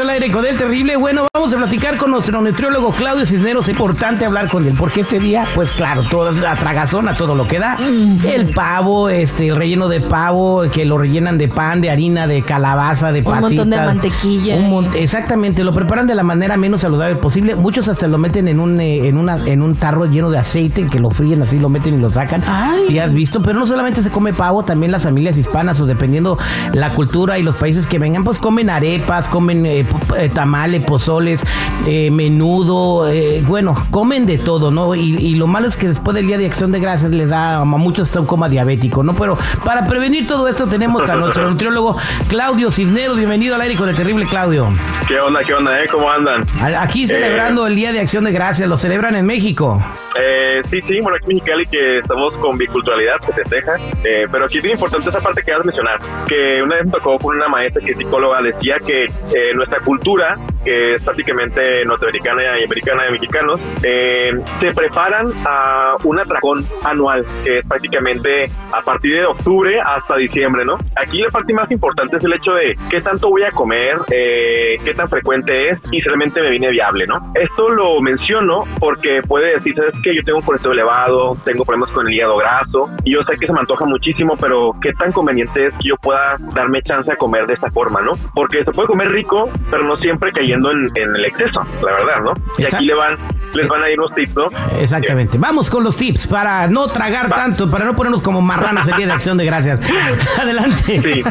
Estamos de regreso al aire con el terrible. Bueno, vamos a platicar con nuestro nutriólogo Claudio Cisneros. Es importante hablar con él porque este día, pues claro, toda la tragazona, todo lo que da. El pavo, este, el relleno de pavo, que lo rellenan de pan, de harina, de calabaza, de pasita. Un montón de mantequilla. Un mon- exactamente, lo preparan de la manera menos saludable posible. Muchos hasta lo meten en un, eh, en una, en un tarro lleno de aceite, que lo fríen así, lo meten y lo sacan. Sí, has visto, pero no solamente se come pavo, también las familias hispanas o dependiendo la cultura y los países que vengan, pues comen arepas, comen eh, eh, tamales, pozoles, eh, menudo, eh, bueno, comen de todo, ¿no? Y, y lo malo es que después del Día de Acción de Gracias les da a muchos un coma diabético, ¿no? Pero para prevenir todo esto tenemos a nuestro nutriólogo Claudio Cisneros. Bienvenido al aire con el terrible Claudio. ¿Qué onda, qué onda, eh? ¿Cómo andan? Aquí celebrando el Día de Acción de Gracias, lo celebran en México. Eh, sí, sí, bueno, aquí en Mexicali que estamos con biculturalidad, que se festeja, eh, pero aquí es bien importante esa parte que vas a mencionar, que una vez me tocó con una maestra que es psicóloga, decía que eh, nuestra cultura, cultura que es prácticamente norteamericana y americana de mexicanos, eh, se preparan a un atracón anual, que es prácticamente a partir de octubre hasta diciembre, ¿no? Aquí la parte más importante es el hecho de qué tanto voy a comer, eh, qué tan frecuente es y si realmente me viene viable, ¿no? Esto lo menciono porque puede decir, ¿sabes qué? Yo tengo un colesterol elevado, tengo problemas con el hígado graso y yo sé que se me antoja muchísimo, pero qué tan conveniente es que yo pueda darme chance a comer de esta forma, ¿no? Porque se puede comer rico, pero no siempre cayendo en, en el exceso, la verdad, ¿no? Y Exacto. aquí le van, les van a ir unos tips, ¿no? Exactamente. Vamos con los tips para no tragar Va. tanto, para no ponernos como marranos el día de acción de gracias. Adelante. Sí.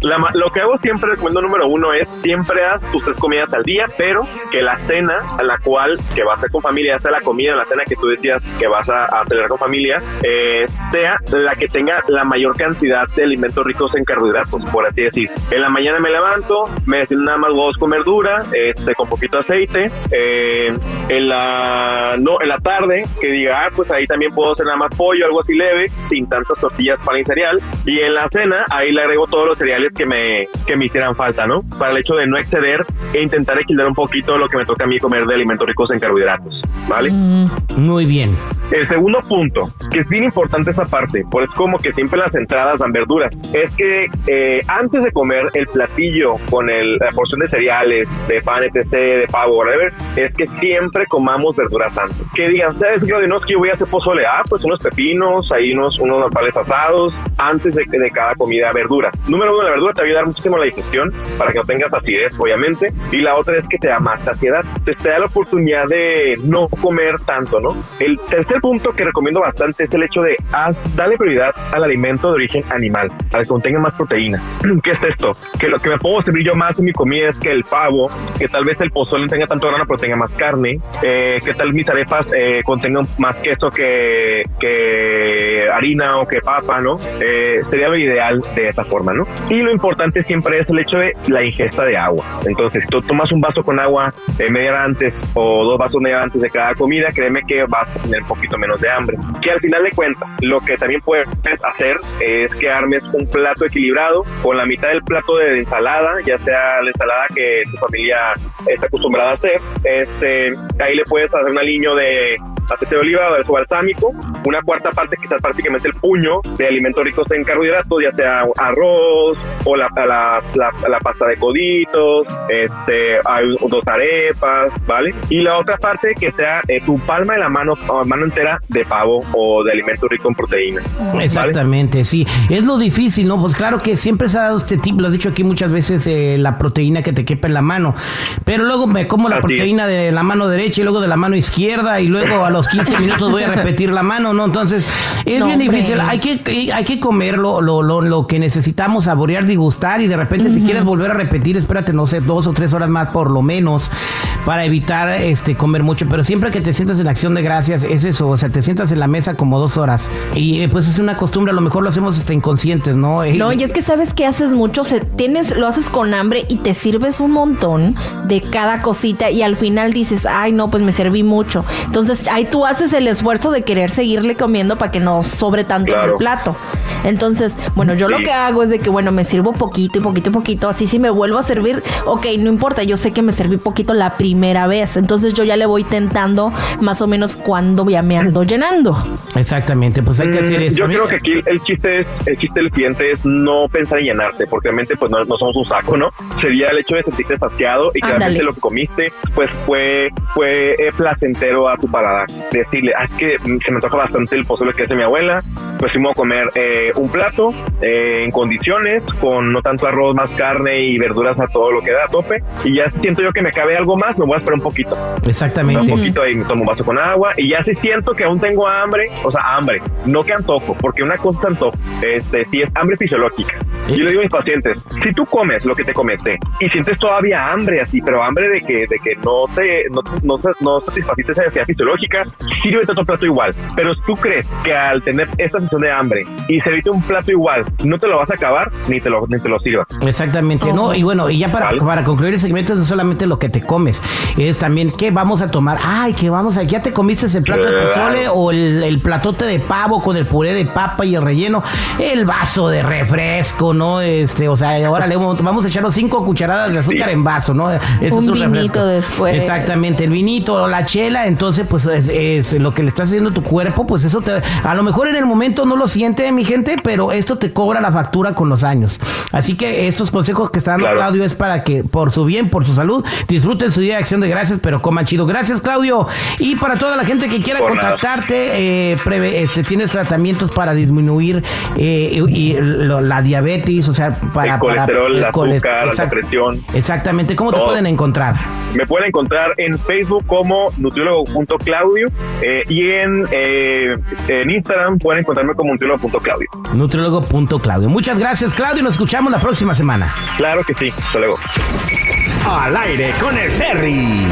La lo que hago siempre, recomiendo número uno, es siempre haz tus tres comidas al día, pero que la cena a la cual que vas a hacer con familia, sea la comida la cena que tú decías que vas a, a celebrar con familia, eh, sea la que tenga la mayor cantidad de alimentos ricos en carbohidratos, por así decir. En la mañana me levanto, me desayuno nada más huevos con verdura, este, con poquito aceite. eh, en la no en la tarde, que diga, ah, pues ahí también puedo hacer nada más pollo, algo así leve, sin tantas tortillas para el cereal. Y en la cena, ahí le agrego todos los cereales que me, que me hicieran falta, ¿no? Para el hecho de no exceder e intentar equilibrar un poquito lo que me toca a mí comer de alimentos ricos en carbohidratos, ¿vale? Mm, Muy bien. El segundo punto, que es bien importante esa parte, por es como que siempre las entradas dan verduras, es que eh, antes de comer el platillo con el- la porción de cereales, de pan, etc., de pavo, whatever, es que siempre comamos verduras antes. Que digan, ¿sabes, Claudio? No es que yo voy a hacer pozole, ah, pues unos pepinos, ahí unos, unos nopales asados, antes de, de cada comida verdura. Número uno, la verdura te va a muchísimo la digestión, para que no tengas acidez, obviamente, y la otra es que te da más saciedad, te da la oportunidad de no comer tanto, ¿no? El tercer punto que recomiendo bastante es el hecho de haz, darle prioridad al alimento de origen animal, al que contenga más proteína. ¿Qué es esto? Que lo que me puedo servir yo más en mi comida es que el pavo, que tal vez el pozole no tenga tanto grano pero tenga más carne, eh, que tal mis arepas eh, contengan más queso que, que harina o que papa, ¿no? Eh, sería lo ideal de esa forma, ¿no? Y lo importante siempre es el hecho de la ingesta de agua. Entonces, tú tomas un vaso con agua eh, media hora antes o dos vasos media hora antes de cada comida, créeme que vas a tener un poquito menos de hambre. Que al final de cuentas, lo que también puedes hacer es que armes un plato equilibrado con la mitad del plato de ensalada, ya sea la ensalada que tu familia está acostumbrada a hacer. Este, ahí le puedes hacer un aliño de aceite de oliva o de balsámico, una cuarta parte quizás prácticamente el puño de alimentos ricos en carbohidratos, ya sea arroz o la, la, la, la pasta de coditos, este, hay dos arepas, ¿vale? Y la otra parte que sea eh, tu palma de la mano, o mano entera de pavo o de alimento rico en proteína. ¿vale? Exactamente, sí. Es lo difícil, ¿no? Pues claro que siempre se ha dado este tip, lo has dicho aquí muchas veces, eh, la proteína que te quepa en la mano. Pero luego me como la Así es. proteína de la mano derecha y luego de la mano izquierda y luego a los 15 minutos voy a repetir la mano, ¿no? Entonces, es No, bien difícil. Hay que, hay que comer lo, lo, lo, lo que necesitamos, saborear, disgustar y de repente si quieres volver a repetir, espérate, no sé, dos o tres horas más por lo menos para evitar este comer mucho. Pero siempre que te sientas en acción de gracias, es eso, o sea, te sientas en la mesa como dos horas. Y eh, pues es una costumbre, a lo mejor lo hacemos hasta inconscientes, ¿no? Eh, No, y es que sabes que haces mucho, se, tienes, lo haces con hambre y te sirves un montón de cada cosita y al final dices, ay no, pues me serví mucho. Entonces ahí tú haces el esfuerzo de querer seguirle comiendo para que no sobre tanto en el plato. Entonces, bueno, yo lo que hago es de que, bueno, me sirvo poquito y poquito y poquito, así si me vuelvo a servir, ok, no importa, yo sé que me serví poquito la primera vez, entonces yo ya le voy tentando más o menos cuando ya me ando llenando. Exactamente, pues hay que hacer Mm, eso. Yo Mira, creo que aquí el chiste es, el chiste del cliente es no pensar en llenarte, porque realmente pues no, no somos un saco, ¿no? Sería el hecho de sentirte saciado y que Ándale. realmente lo que comiste pues fue fue placentero a tu paladar. Decirle, ah, es que mm, se me antoja bastante el pozole que hace mi abuela, pues fuimos a comer eh, un plato eh, en condiciones, con no tanto arroz, más carne y verduras a todo lo que da a tope, y ya si siento yo que me cabe algo más, me voy a esperar un poquito. Exactamente. Un poquito ahí, me tomo un vaso con agua y ya si siento que aún tengo hambre, o sea, hambre, no que antojo, porque una cosa es antojo, este, si es hambre fisiológica. Yo le digo a mis pacientes, si tú comes lo que te comete y sientes todavía hambre así, pero hambre de que, de que no te, no, no, no satisfaciste esa necesidad fisiológica, sírvete otro plato igual. Pero tú crees que al tener esta sensación de hambre y servirte un plato igual, no te lo vas a acabar, ni te lo, ni te lo sirvas. Exactamente, ¿no? Y bueno, y ya para, Vale. para concluir el segmento es no solamente lo que te comes, es también qué vamos a tomar. Ay, que vamos a, ya te comiste el plato de Claro. pozole o el, el platote de pavo con el puré de papa y el relleno, el vaso de refresco, ¿no? Este, o sea, ahora le vamos, vamos a echarnos cinco cucharadas de azúcar Sí. en vaso, ¿no? Ese Un es vinito refresco. después. Exactamente, el vinito o la chela, entonces pues es, es lo que le está haciendo tu cuerpo, pues eso te, a lo mejor en el momento no lo siente mi gente, pero esto te cobra la factura con los años. Así que estos consejos que está dando Claro. Claudio es para que por su bien, por su salud, disfruten su día de acción de gracias, pero coman chido. Gracias Claudio. Y para toda la gente que quiera Por contactarte, eh, preve- este, tienes tratamientos para disminuir eh, y, y lo- la diabetes, o sea, para... el colesterol, para, el coles- azúcar, la exact- presión. Exactamente, ¿cómo te pueden encontrar? Me pueden encontrar en Facebook como nutriólogo.claudio eh, y en, eh, en Instagram pueden encontrarme como nutriólogo.claudio. Nutriólogo.claudio. Muchas gracias, Claudio. Nos escuchamos la próxima semana. Claro que sí. Hasta luego. Al aire con el Terry.